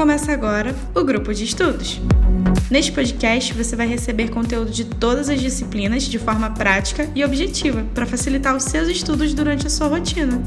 Começa agora o grupo de estudos. Neste podcast, você vai receber conteúdo de todas as disciplinas de forma prática e objetiva para facilitar os seus estudos durante a sua rotina.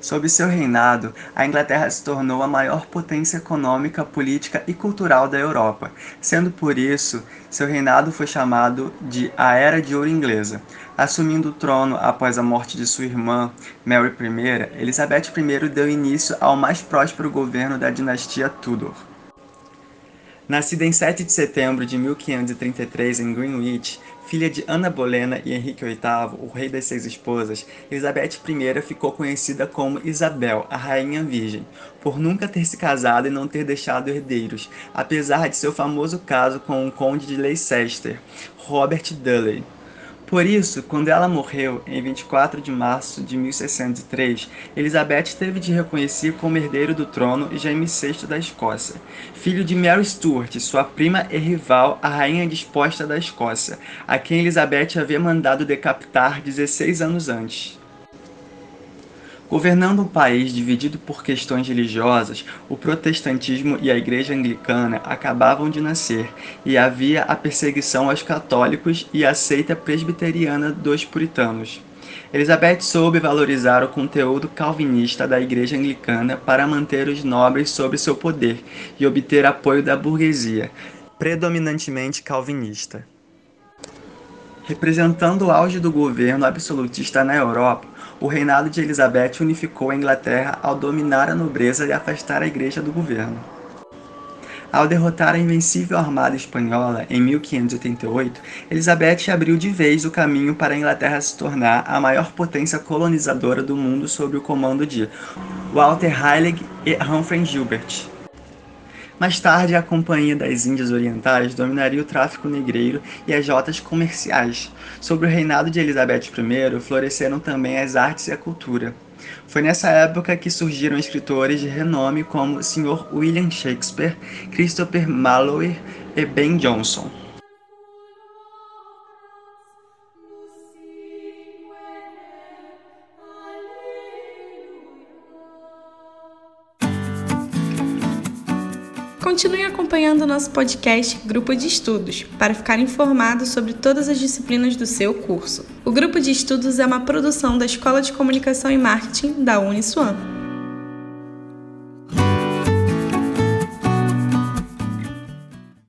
Sob seu reinado, a Inglaterra se tornou a maior potência econômica, política e cultural da Europa, sendo por isso seu reinado foi chamado de a Era de Ouro Inglesa. Assumindo o trono após a morte de sua irmã, Mary I, Elizabeth I deu início ao mais próspero governo da dinastia Tudor. Nascida em 7 de setembro de 1533 em Greenwich, filha de Ana Bolena e Henrique VIII, o rei das seis esposas, Elizabeth I ficou conhecida como Isabel, a Rainha Virgem, por nunca ter se casado e não ter deixado herdeiros, apesar de seu famoso caso com o conde de Leicester, Robert Dudley. Por isso, quando ela morreu, em 24 de março de 1603, Elizabeth teve de reconhecer como herdeiro do trono James VI da Escócia, filho de Mary Stuart, sua prima e rival, a rainha disposta da Escócia, a quem Elizabeth havia mandado decapitar 16 anos antes. Governando um país dividido por questões religiosas, o protestantismo e a igreja anglicana acabavam de nascer, e havia a perseguição aos católicos e a seita presbiteriana dos puritanos. Elizabeth soube valorizar o conteúdo calvinista da igreja anglicana para manter os nobres sob seu poder e obter apoio da burguesia, predominantemente calvinista. Representando o auge do governo absolutista na Europa, o reinado de Elizabeth unificou a Inglaterra ao dominar a nobreza e afastar a igreja do governo. Ao derrotar a invencível armada espanhola em 1588, Elizabeth abriu de vez o caminho para a Inglaterra se tornar a maior potência colonizadora do mundo sob o comando de Walter Raleigh e Humphrey Gilbert. Mais tarde, a Companhia das Índias Orientais dominaria o tráfico negreiro e as rotas comerciais. Sob o reinado de Elizabeth I, floresceram também as artes e a cultura. Foi nessa época que surgiram escritores de renome como Sr. William Shakespeare, Christopher Marlowe e Ben Jonson. Continue acompanhando o nosso podcast Grupo de Estudos para ficar informado sobre todas as disciplinas do seu curso. O Grupo de Estudos é uma produção da Escola de Comunicação e Marketing da Uniswan.